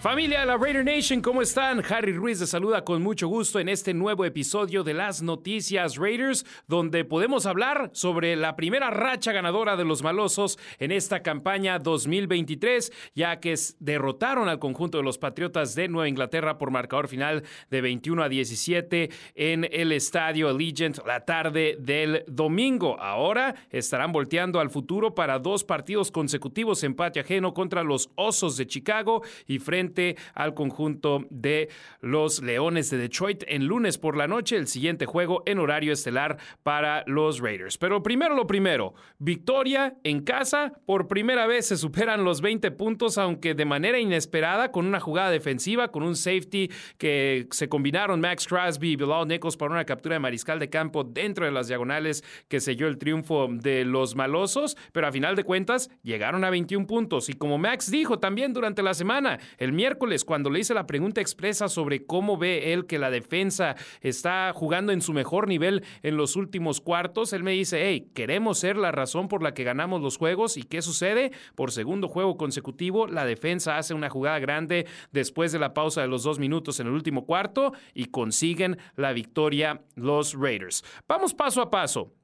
Familia de la Raider Nation, ¿cómo están? Harry Ruiz les saluda con mucho gusto en este nuevo episodio de las Noticias Raiders, donde podemos hablar sobre la primera racha ganadora de los malosos en esta campaña 2023, ya que derrotaron al conjunto de los Patriotas de Nueva Inglaterra por marcador final de 21 a 17 en el estadio Allegiant la tarde del domingo. Ahora estarán volteando al futuro para dos partidos consecutivos en patio ajeno contra los Osos de Chicago y frente al conjunto de los Leones de Detroit en lunes por la noche, el siguiente juego en horario estelar para los Raiders. Pero primero lo primero, victoria en casa, por primera vez se superan los 20 puntos, aunque de manera inesperada, con una jugada defensiva, con un safety que se combinaron Max Crosby y Bilal Nichols para una captura de mariscal de campo dentro de las diagonales que selló el triunfo de los malosos, pero a final de cuentas llegaron a 21 puntos y como Max dijo también durante la semana, el miércoles, cuando le hice la pregunta expresa sobre cómo ve él que la defensa está jugando en su mejor nivel en los últimos cuartos, él me dice, hey, queremos ser la razón por la que ganamos los juegos. ¿Y qué sucede? Por segundo juego consecutivo, la defensa hace una jugada grande después de la pausa de los dos minutos en el último cuarto y consiguen la victoria los Raiders. Vamos paso a paso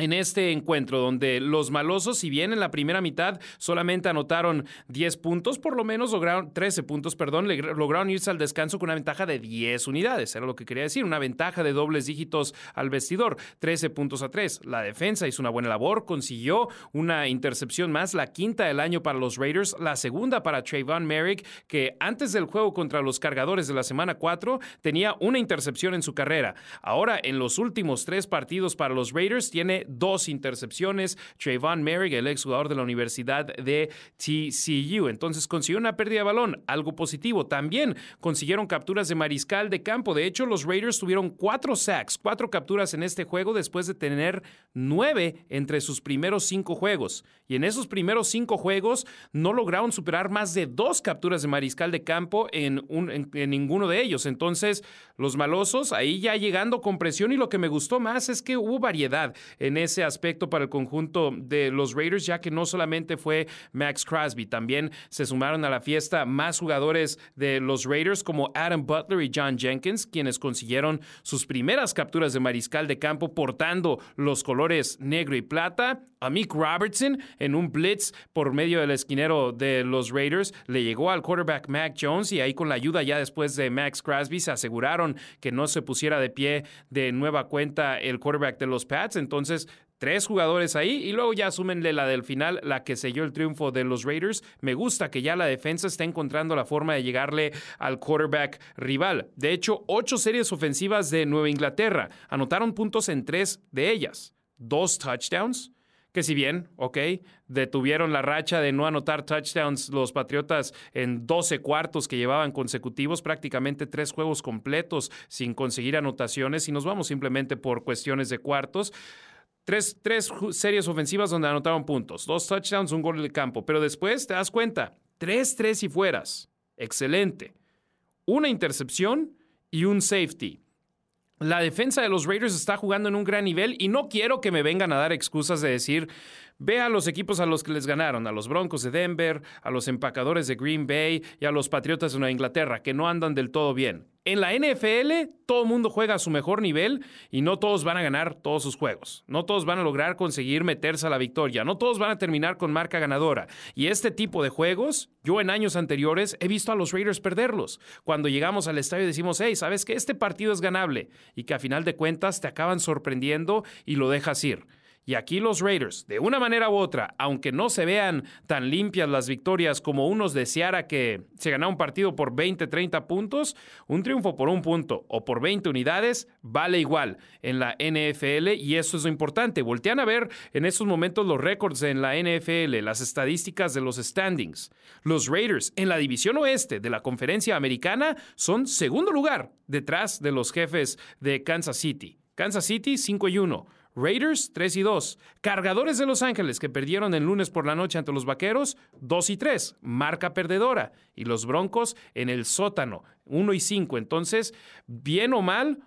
en este encuentro donde los malosos, si bien en la primera mitad solamente anotaron 10 puntos, por lo menos lograron 13 puntos, perdón, lograron irse al descanso con una ventaja de 10 unidades, era lo que quería decir, una ventaja de dobles dígitos al vestidor, 13 puntos a 3. La defensa hizo una buena labor, consiguió una intercepción más, la quinta del año para los Raiders, la segunda para Trayvon Merrick, que antes del juego contra los cargadores de la semana 4 tenía una intercepción en su carrera. Ahora, en los últimos tres partidos para los Raiders, tiene dos intercepciones. Trayvon Merrick, el exjugador de la Universidad de TCU. Entonces consiguió una pérdida de balón, algo positivo. También consiguieron capturas de mariscal de campo. De hecho, los Raiders tuvieron cuatro sacks, cuatro capturas en este juego después de tener nueve entre sus primeros cinco juegos. Y en esos primeros cinco juegos no lograron superar más de dos capturas de mariscal de campo en, en ninguno de ellos. Entonces, los malosos ahí ya llegando con presión y lo que me gustó más es que hubo variedad en ese aspecto para el conjunto de los Raiders, ya que no solamente fue Max Crosby, también se sumaron a la fiesta más jugadores de los Raiders como Adam Butler y John Jenkins, quienes consiguieron sus primeras capturas de mariscal de campo portando los colores negro y plata. A Mick Robertson en un blitz por medio del esquinero de los Raiders le llegó al quarterback Mac Jones y ahí con la ayuda ya después de Max Crosby se aseguraron que no se pusiera de pie de nueva cuenta el quarterback de los Pats. Entonces tres jugadores ahí y luego ya súmenle la del final, la que selló el triunfo de los Raiders. Me gusta que ya la defensa está encontrando la forma de llegarle al quarterback rival. De hecho, ocho series ofensivas de Nueva Inglaterra anotaron puntos en tres de ellas. Dos touchdowns, que si bien, ok, detuvieron la racha de no anotar touchdowns los Patriotas en 12 cuartos que llevaban consecutivos, prácticamente tres juegos completos sin conseguir anotaciones y nos vamos simplemente por cuestiones de cuartos. Tres, series ofensivas donde anotaron puntos, dos touchdowns, un gol de campo, pero después te das cuenta, tres, tres y fueras. Excelente. Una intercepción y un safety. La defensa de los Raiders está jugando en un gran nivel y no quiero que me vengan a dar excusas de decir, Ve a los equipos a los que les ganaron, a los Broncos de Denver, a los empacadores de Green Bay y a los Patriotas de Nueva Inglaterra, que no andan del todo bien. En la NFL, todo el mundo juega a su mejor nivel y no todos van a ganar todos sus juegos. No todos van a lograr conseguir meterse a la victoria. No todos van a terminar con marca ganadora. Y este tipo de juegos, yo en años anteriores he visto a los Raiders perderlos. Cuando llegamos al estadio decimos, hey, ¿sabes que Este partido es ganable. Y que a final de cuentas te acaban sorprendiendo y lo dejas ir. Y aquí los Raiders, de una manera u otra, aunque no se vean tan limpias las victorias como unos deseara que se ganara un partido por 20, 30 puntos, un triunfo por un punto o por 20 unidades vale igual en la NFL y eso es lo importante. Voltean a ver en estos momentos los récords en la NFL, las estadísticas de los standings. Los Raiders en la división oeste de la conferencia americana son segundo lugar detrás de los jefes de Kansas City. Kansas City 5 y 1. Raiders 3 y 2. Cargadores de Los Ángeles que perdieron el lunes por la noche ante los Vaqueros 2 y 3. Marca perdedora. Y los Broncos en el sótano 1 y 5. Entonces, bien o mal,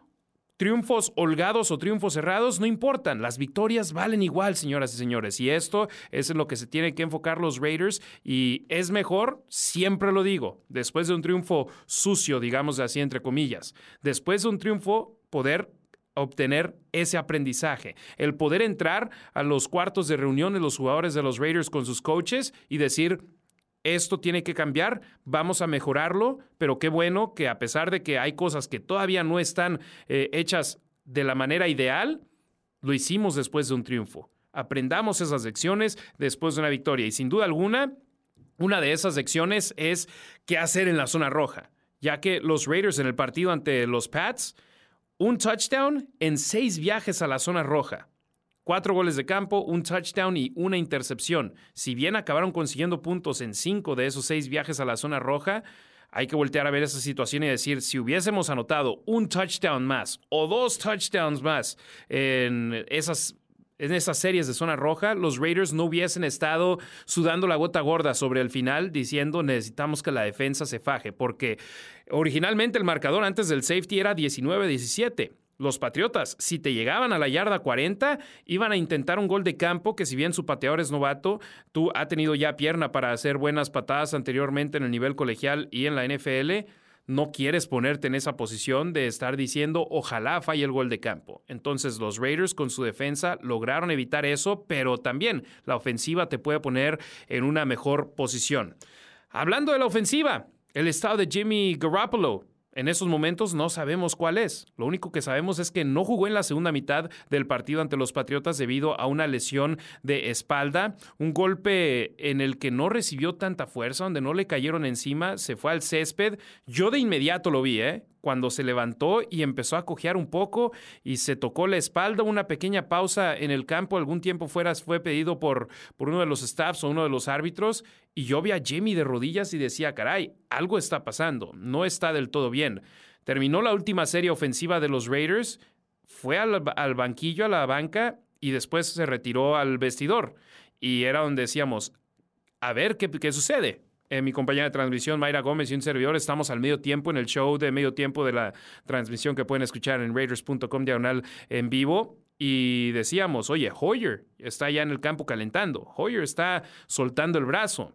Triunfos holgados o triunfos cerrados no importan, las victorias valen igual, señoras y señores, y esto es en lo que se tienen que enfocar los Raiders y es mejor, siempre lo digo, después de un triunfo sucio, digamos así entre comillas, después de un triunfo poder obtener ese aprendizaje, el poder entrar a los cuartos de reunión de los jugadores de los Raiders con sus coaches y decir, esto tiene que cambiar, vamos a mejorarlo, pero qué bueno que a pesar de que hay cosas que todavía no están eh, hechas de la manera ideal, lo hicimos después de un triunfo. Aprendamos esas lecciones después de una victoria y sin duda alguna, una de esas lecciones es qué hacer en la zona roja, ya que los Raiders en el partido ante los Pats un touchdown en seis viajes a la zona roja. Cuatro goles de campo, un touchdown y una intercepción. Si bien acabaron consiguiendo puntos en cinco de esos seis viajes a la zona roja, hay que voltear a ver esa situación y decir, si hubiésemos anotado un touchdown más o dos touchdowns más en esas en esas series de zona roja, los Raiders no hubiesen estado sudando la gota gorda sobre el final diciendo necesitamos que la defensa se faje, porque originalmente el marcador antes del safety era 19-17. Los Patriotas, si te llegaban a la yarda 40, iban a intentar un gol de campo que si bien su pateador es novato, tú ha tenido ya pierna para hacer buenas patadas anteriormente en el nivel colegial y en la NFL, no quieres ponerte en esa posición de estar diciendo ojalá falle el gol de campo. Entonces los Raiders con su defensa lograron evitar eso, pero también la ofensiva te puede poner en una mejor posición. Hablando de la ofensiva, el estado de Jimmy Garoppolo en esos momentos no sabemos cuál es. Lo único que sabemos es que no jugó en la segunda mitad del partido ante los Patriotas debido a una lesión de espalda, un golpe en el que no recibió tanta fuerza, donde no le cayeron encima, se fue al césped. Yo de inmediato lo vi, ¿eh? Cuando se levantó y empezó a cojear un poco y se tocó la espalda, una pequeña pausa en el campo, algún tiempo fuera fue pedido por, por uno de los staffs o uno de los árbitros y yo vi a Jimmy de rodillas y decía, caray, algo está pasando, no está del todo bien. Terminó la última serie ofensiva de los Raiders, fue al, al banquillo, a la banca y después se retiró al vestidor. Y era donde decíamos, a ver qué, qué sucede eh, mi compañera de transmisión, Mayra Gómez y un servidor, estamos al medio tiempo en el show de medio tiempo de la transmisión que pueden escuchar en raiders.com diagonal en vivo. Y decíamos, oye, Hoyer está ya en el campo calentando. Hoyer está soltando el brazo.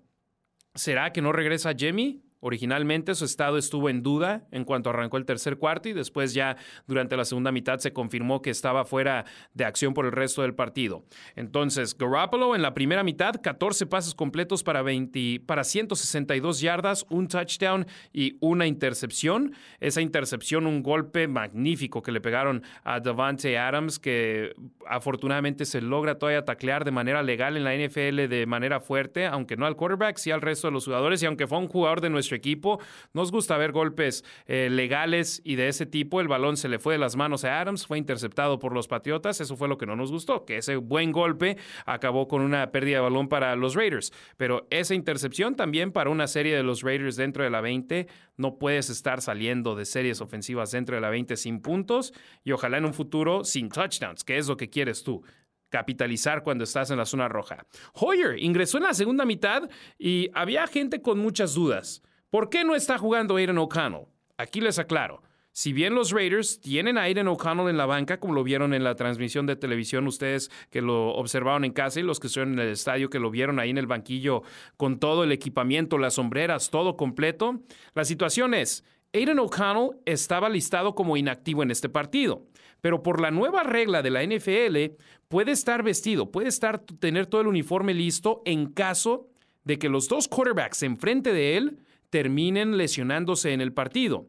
¿Será que no regresa Jimmy? Originalmente su estado estuvo en duda en cuanto arrancó el tercer cuarto y después ya durante la segunda mitad se confirmó que estaba fuera de acción por el resto del partido. Entonces, Garoppolo en la primera mitad, 14 pases completos para, 20, para 162 yardas, un touchdown y una intercepción. Esa intercepción, un golpe magnífico que le pegaron a Davante Adams, que afortunadamente se logra todavía taclear de manera legal en la NFL de manera fuerte, aunque no al quarterback, sí al resto de los jugadores y aunque fue un jugador de nuestro equipo. Nos gusta ver golpes eh, legales y de ese tipo. El balón se le fue de las manos a Adams, fue interceptado por los Patriotas. Eso fue lo que no nos gustó, que ese buen golpe acabó con una pérdida de balón para los Raiders. Pero esa intercepción también para una serie de los Raiders dentro de la 20. No puedes estar saliendo de series ofensivas dentro de la 20 sin puntos y ojalá en un futuro sin touchdowns, que es lo que quieres tú capitalizar cuando estás en la zona roja. Hoyer ingresó en la segunda mitad y había gente con muchas dudas. ¿Por qué no está jugando Aiden O'Connell? Aquí les aclaro. Si bien los Raiders tienen a Aiden O'Connell en la banca, como lo vieron en la transmisión de televisión, ustedes que lo observaron en casa y los que estuvieron en el estadio que lo vieron ahí en el banquillo con todo el equipamiento, las sombreras, todo completo, la situación es, Aiden O'Connell estaba listado como inactivo en este partido, pero por la nueva regla de la NFL puede estar vestido, puede estar tener todo el uniforme listo en caso de que los dos quarterbacks enfrente de él terminen lesionándose en el partido.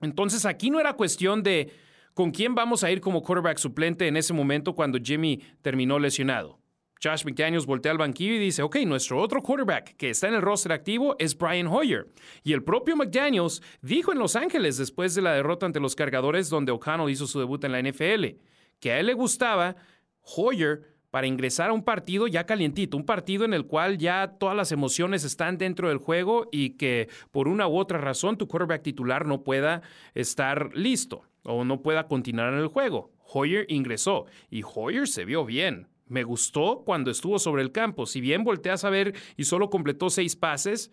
Entonces aquí no era cuestión de ¿con quién vamos a ir como quarterback suplente en ese momento cuando Jimmy terminó lesionado? Josh McDaniels voltea al banquillo y dice, ok, nuestro otro quarterback que está en el roster activo es Brian Hoyer. Y el propio McDaniels dijo en Los Ángeles después de la derrota ante los cargadores donde O'Connell hizo su debut en la NFL, que a él le gustaba Hoyer para ingresar a un partido ya calientito, un partido en el cual ya todas las emociones están dentro del juego y que por una u otra razón tu quarterback titular no pueda estar listo o no pueda continuar en el juego. Hoyer ingresó y Hoyer se vio bien. Me gustó cuando estuvo sobre el campo. Si bien volteas a ver y solo completó seis pases,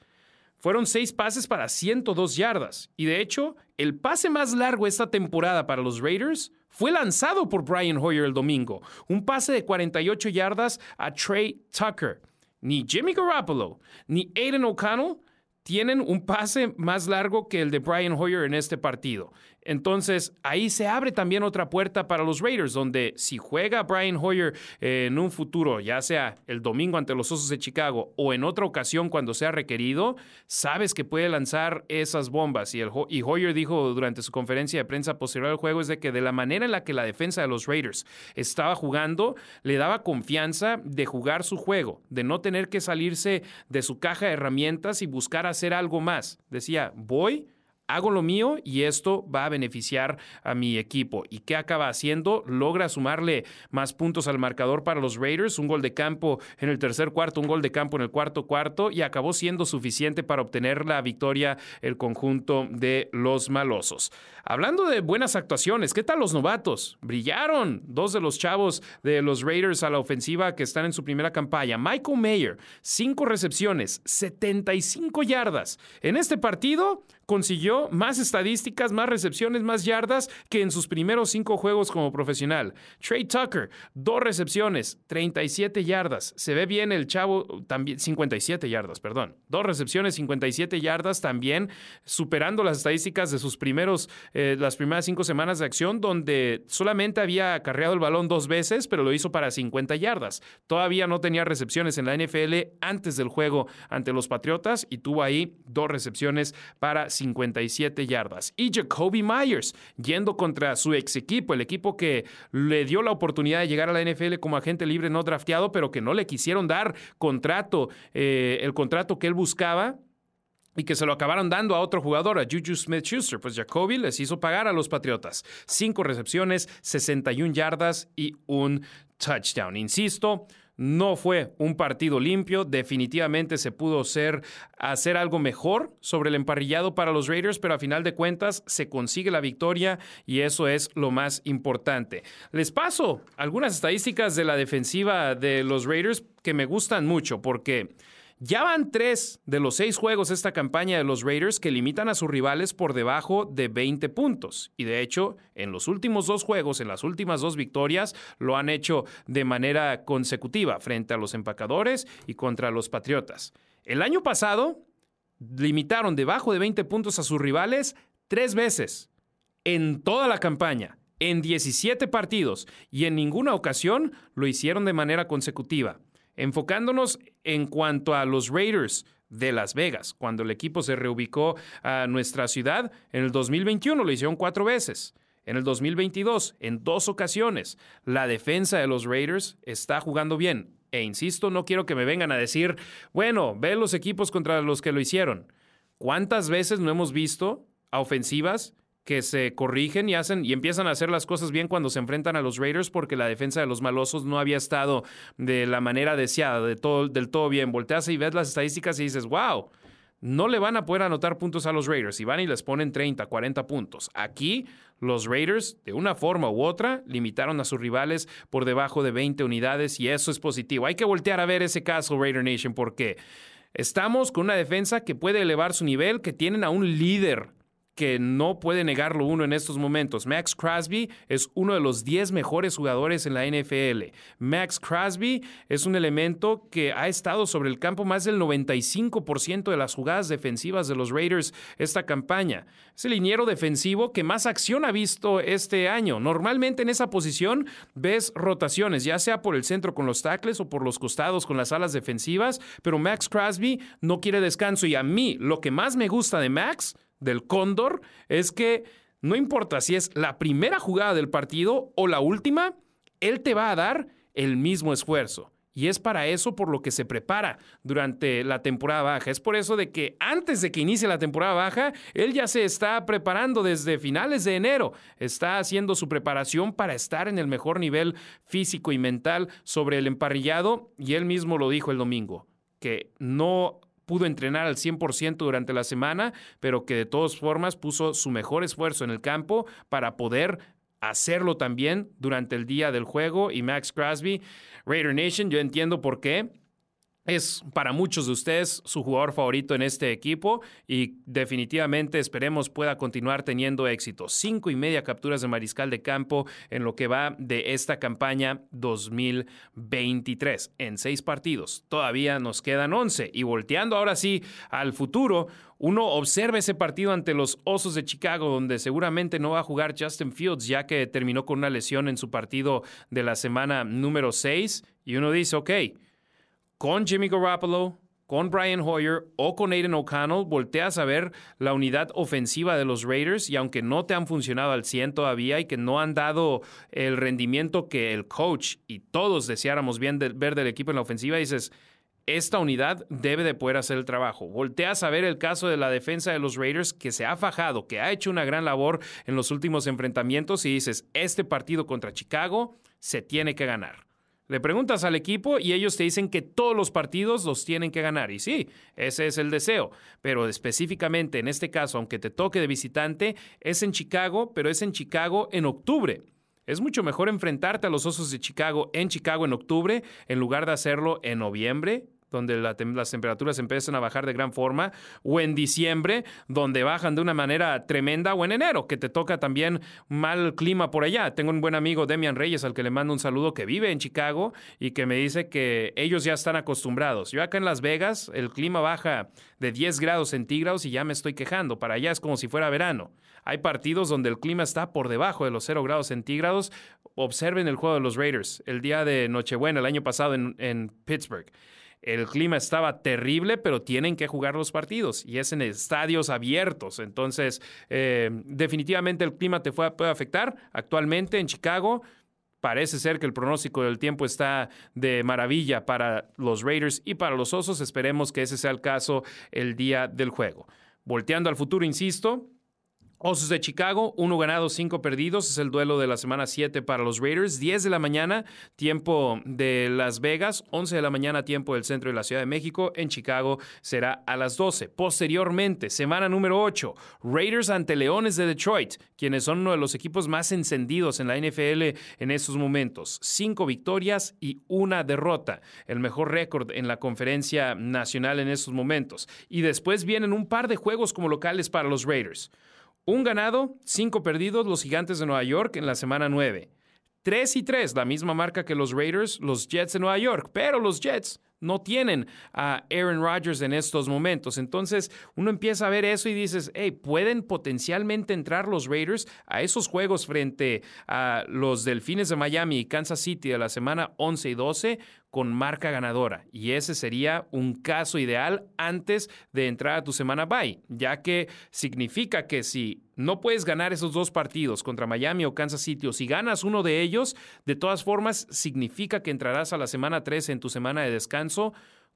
fueron seis pases para 102 yardas. Y de hecho, el pase más largo esta temporada para los Raiders fue lanzado por Brian Hoyer el domingo. Un pase de 48 yardas a Trey Tucker. Ni Jimmy Garoppolo, ni Aiden O'Connell tienen un pase más largo que el de Brian Hoyer en este partido. Entonces, ahí se abre también otra puerta para los Raiders, donde si juega Brian Hoyer eh, en un futuro, ya sea el domingo ante los Osos de Chicago o en otra ocasión cuando sea requerido, sabes que puede lanzar esas bombas. Y, el, y Hoyer dijo durante su conferencia de prensa posterior al juego es de que de la manera en la que la defensa de los Raiders estaba jugando, le daba confianza de jugar su juego, de no tener que salirse de su caja de herramientas y buscar hacer algo más. Decía, voy hago lo mío y esto va a beneficiar a mi equipo. ¿Y qué acaba haciendo? Logra sumarle más puntos al marcador para los Raiders, un gol de campo en el tercer cuarto, un gol de campo en el cuarto cuarto y acabó siendo suficiente para obtener la victoria el conjunto de los malosos. Hablando de buenas actuaciones, ¿qué tal los novatos? Brillaron dos de los chavos de los Raiders a la ofensiva que están en su primera campaña. Michael Mayer, cinco recepciones, 75 yardas. En este partido consiguió más estadísticas, más recepciones, más yardas que en sus primeros cinco juegos como profesional. Trey Tucker, dos recepciones, 37 yardas. Se ve bien el chavo, también 57 yardas, perdón. Dos recepciones, 57 yardas también, superando las estadísticas de sus primeros, eh, las primeras cinco semanas de acción, donde solamente había carreado el balón dos veces, pero lo hizo para 50 yardas. Todavía no tenía recepciones en la NFL antes del juego ante los Patriotas y tuvo ahí dos recepciones para 57 yardas. Y Jacoby Myers, yendo contra su ex equipo, el equipo que le dio la oportunidad de llegar a la NFL como agente libre no drafteado, pero que no le quisieron dar contrato, eh, el contrato que él buscaba y que se lo acabaron dando a otro jugador, a Juju Smith Schuster. Pues Jacoby les hizo pagar a los Patriotas. Cinco recepciones, 61 yardas y un touchdown. Insisto, no fue un partido limpio, definitivamente se pudo hacer, hacer algo mejor sobre el emparrillado para los Raiders, pero a final de cuentas se consigue la victoria y eso es lo más importante. Les paso algunas estadísticas de la defensiva de los Raiders que me gustan mucho porque... Ya van tres de los seis juegos esta campaña de los Raiders que limitan a sus rivales por debajo de 20 puntos. Y de hecho, en los últimos dos juegos, en las últimas dos victorias, lo han hecho de manera consecutiva frente a los empacadores y contra los Patriotas. El año pasado, limitaron debajo de 20 puntos a sus rivales tres veces en toda la campaña en 17 partidos y en ninguna ocasión lo hicieron de manera consecutiva. Enfocándonos en cuanto a los Raiders de Las Vegas, cuando el equipo se reubicó a nuestra ciudad, en el 2021 lo hicieron cuatro veces. En el 2022, en dos ocasiones, la defensa de los Raiders está jugando bien. E insisto, no quiero que me vengan a decir, bueno, ve los equipos contra los que lo hicieron. ¿Cuántas veces no hemos visto a ofensivas que se corrigen y hacen y empiezan a hacer las cosas bien cuando se enfrentan a los Raiders porque la defensa de los malosos no había estado de la manera deseada, de todo, del todo bien. Volteas y ves las estadísticas y dices, wow, no le van a poder anotar puntos a los Raiders y van y les ponen 30, 40 puntos. Aquí los Raiders, de una forma u otra, limitaron a sus rivales por debajo de 20 unidades y eso es positivo. Hay que voltear a ver ese caso, Raider Nation, porque estamos con una defensa que puede elevar su nivel, que tienen a un líder que no puede negarlo uno en estos momentos. Max Crosby es uno de los 10 mejores jugadores en la NFL. Max Crosby es un elemento que ha estado sobre el campo más del 95% de las jugadas defensivas de los Raiders esta campaña. Es el liniero defensivo que más acción ha visto este año. Normalmente en esa posición ves rotaciones, ya sea por el centro con los tackles o por los costados con las alas defensivas, pero Max Crosby no quiere descanso y a mí lo que más me gusta de Max del cóndor es que no importa si es la primera jugada del partido o la última, él te va a dar el mismo esfuerzo. Y es para eso por lo que se prepara durante la temporada baja. Es por eso de que antes de que inicie la temporada baja, él ya se está preparando desde finales de enero. Está haciendo su preparación para estar en el mejor nivel físico y mental sobre el emparrillado. Y él mismo lo dijo el domingo, que no pudo entrenar al 100% durante la semana, pero que de todas formas puso su mejor esfuerzo en el campo para poder hacerlo también durante el día del juego. Y Max Crosby, Raider Nation, yo entiendo por qué. Es para muchos de ustedes su jugador favorito en este equipo y definitivamente esperemos pueda continuar teniendo éxito. Cinco y media capturas de mariscal de campo en lo que va de esta campaña 2023 en seis partidos. Todavía nos quedan once y volteando ahora sí al futuro, uno observa ese partido ante los Osos de Chicago, donde seguramente no va a jugar Justin Fields, ya que terminó con una lesión en su partido de la semana número 6. Y uno dice, ok, con Jimmy Garoppolo, con Brian Hoyer o con Aiden O'Connell, volteas a ver la unidad ofensiva de los Raiders y aunque no te han funcionado al 100 todavía y que no han dado el rendimiento que el coach y todos deseáramos bien ver del equipo en la ofensiva, dices, esta unidad debe de poder hacer el trabajo. Volteas a ver el caso de la defensa de los Raiders que se ha fajado, que ha hecho una gran labor en los últimos enfrentamientos y dices, este partido contra Chicago se tiene que ganar. Le preguntas al equipo y ellos te dicen que todos los partidos los tienen que ganar. Y sí, ese es el deseo. Pero específicamente en este caso, aunque te toque de visitante, es en Chicago, pero es en Chicago en octubre. Es mucho mejor enfrentarte a los Osos de Chicago en Chicago en octubre en lugar de hacerlo en noviembre donde las temperaturas empiezan a bajar de gran forma, o en diciembre, donde bajan de una manera tremenda, o en enero, que te toca también mal clima por allá. Tengo un buen amigo, Demian Reyes, al que le mando un saludo, que vive en Chicago y que me dice que ellos ya están acostumbrados. Yo acá en Las Vegas, el clima baja de 10 grados centígrados y ya me estoy quejando. Para allá es como si fuera verano. Hay partidos donde el clima está por debajo de los 0 grados centígrados. Observen el juego de los Raiders el día de Nochebuena, el año pasado en, en Pittsburgh. El clima estaba terrible, pero tienen que jugar los partidos y es en estadios abiertos. Entonces, eh, definitivamente el clima te puede afectar. Actualmente en Chicago, Parece ser que el pronóstico del tiempo está de maravilla para los Raiders y para los Osos. Esperemos que ese sea el caso el día del juego. Volteando al futuro, insisto, Osos de Chicago, uno ganado, cinco perdidos. Es el duelo de la semana 7 para los Raiders. 10 de la mañana, tiempo de Las Vegas. 11 de la mañana, tiempo del centro de la Ciudad de México. En Chicago será a las 12. Posteriormente, semana número 8, Raiders ante Leones de Detroit, quienes son uno de los equipos más encendidos en la NFL en estos momentos. Cinco victorias y una derrota. El mejor récord en la conferencia nacional en estos momentos. Y después vienen un par de juegos como locales para los Raiders. Un ganado, cinco perdidos los Gigantes de Nueva York en la semana 9. 3 y 3, la misma marca que los Raiders, los Jets de Nueva York, pero los Jets no tienen a Aaron Rodgers en estos momentos. Entonces uno empieza a ver eso y dices, hey, pueden potencialmente entrar los Raiders a esos juegos frente a los Delfines de Miami y Kansas City de la semana 11 y 12 con marca ganadora. Y ese sería un caso ideal antes de entrar a tu semana bye, ya que significa que si no puedes ganar esos dos partidos contra Miami o Kansas City, o si ganas uno de ellos, de todas formas significa que entrarás a la semana 13 en tu semana de descanso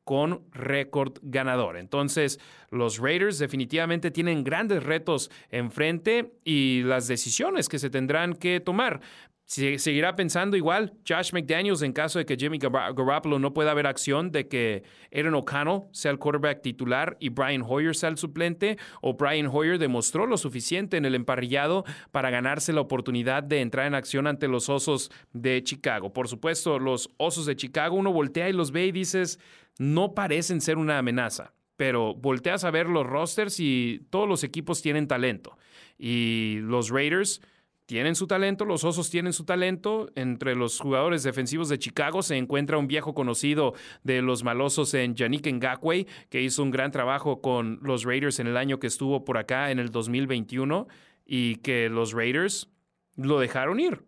con récord ganador. Entonces, los Raiders definitivamente tienen grandes retos enfrente y las decisiones que se tendrán que tomar seguirá pensando igual Josh McDaniels en caso de que Jimmy Garoppolo no pueda haber acción de que Aaron O'Connell sea el quarterback titular y Brian Hoyer sea el suplente o Brian Hoyer demostró lo suficiente en el emparrillado para ganarse la oportunidad de entrar en acción ante los Osos de Chicago. Por supuesto, los Osos de Chicago uno voltea y los ve y dices, no parecen ser una amenaza, pero volteas a ver los rosters y todos los equipos tienen talento y los Raiders tienen su talento, los Osos tienen su talento. Entre los jugadores defensivos de Chicago se encuentra un viejo conocido de los malosos en Yannick Ngakwe, que hizo un gran trabajo con los Raiders en el año que estuvo por acá en el 2021 y que los Raiders lo dejaron ir.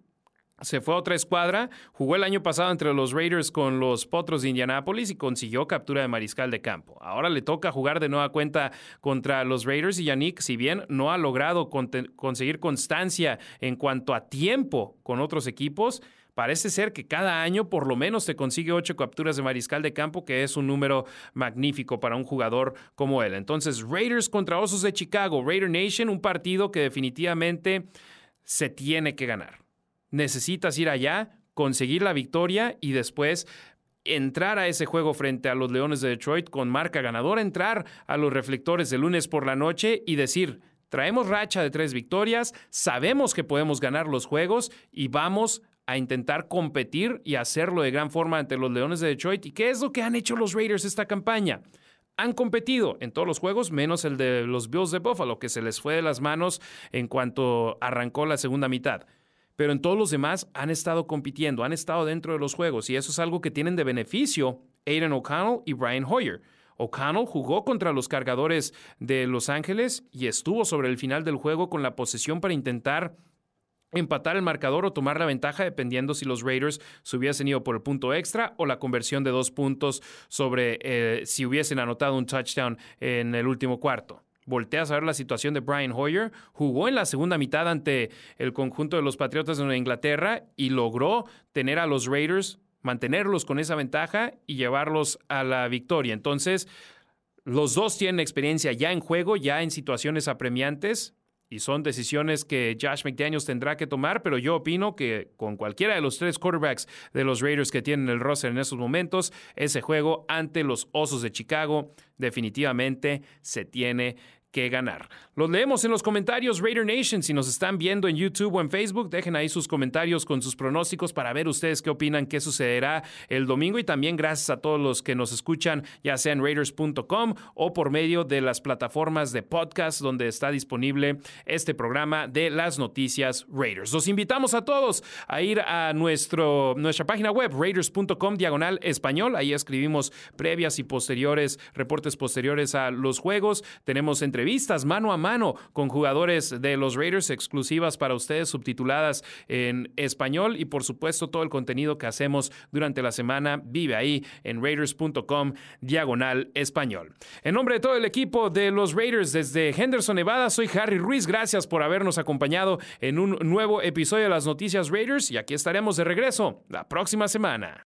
Se fue a otra escuadra, jugó el año pasado entre los Raiders con los Potros de Indianápolis y consiguió captura de mariscal de campo. Ahora le toca jugar de nueva cuenta contra los Raiders y Yannick, si bien no ha logrado conseguir constancia en cuanto a tiempo con otros equipos, Parece ser que cada año por lo menos se consigue ocho capturas de mariscal de campo, que es un número magnífico para un jugador como él. Entonces, Raiders contra Osos de Chicago, Raider Nation, un partido que definitivamente se tiene que ganar necesitas ir allá, conseguir la victoria y después entrar a ese juego frente a los Leones de Detroit con marca ganadora, entrar a los reflectores de lunes por la noche y decir, traemos racha de tres victorias, sabemos que podemos ganar los juegos y vamos a intentar competir y hacerlo de gran forma ante los Leones de Detroit. ¿Y qué es lo que han hecho los Raiders esta campaña? Han competido en todos los juegos, menos el de los Bills de Buffalo, que se les fue de las manos en cuanto arrancó la segunda mitad pero en todos los demás han estado compitiendo, han estado dentro de los juegos y eso es algo que tienen de beneficio Aiden O'Connell y Brian Hoyer. O'Connell jugó contra los cargadores de Los Ángeles y estuvo sobre el final del juego con la posesión para intentar empatar el marcador o tomar la ventaja dependiendo si los Raiders se hubiesen ido por el punto extra o la conversión de dos puntos sobre eh, si hubiesen anotado un touchdown en el último cuarto volteas a ver la situación de Brian Hoyer, jugó en la segunda mitad ante el conjunto de los Patriotas de Inglaterra y logró tener a los Raiders, mantenerlos con esa ventaja y llevarlos a la victoria. Entonces, los dos tienen experiencia ya en juego, ya en situaciones apremiantes y son decisiones que Josh McDaniels tendrá que tomar, pero yo opino que con cualquiera de los tres quarterbacks de los Raiders que tienen el roster en estos momentos, ese juego ante los Osos de Chicago definitivamente se tiene que ganar. Los leemos en los comentarios Raider Nation. Si nos están viendo en YouTube o en Facebook, dejen ahí sus comentarios con sus pronósticos para ver ustedes qué opinan, qué sucederá el domingo. Y también gracias a todos los que nos escuchan, ya sea en Raiders.com o por medio de las plataformas de podcast donde está disponible este programa de las noticias Raiders. Los invitamos a todos a ir a nuestro, nuestra página web, raiders.com diagonal español. Ahí escribimos previas y posteriores, reportes posteriores a los juegos. Tenemos entre entrevistas mano a mano con jugadores de los Raiders exclusivas para ustedes, subtituladas en español y por supuesto todo el contenido que hacemos durante la semana vive ahí en raiders.com diagonal español. En nombre de todo el equipo de los Raiders desde Henderson, Nevada, soy Harry Ruiz. Gracias por habernos acompañado en un nuevo episodio de las noticias Raiders y aquí estaremos de regreso la próxima semana.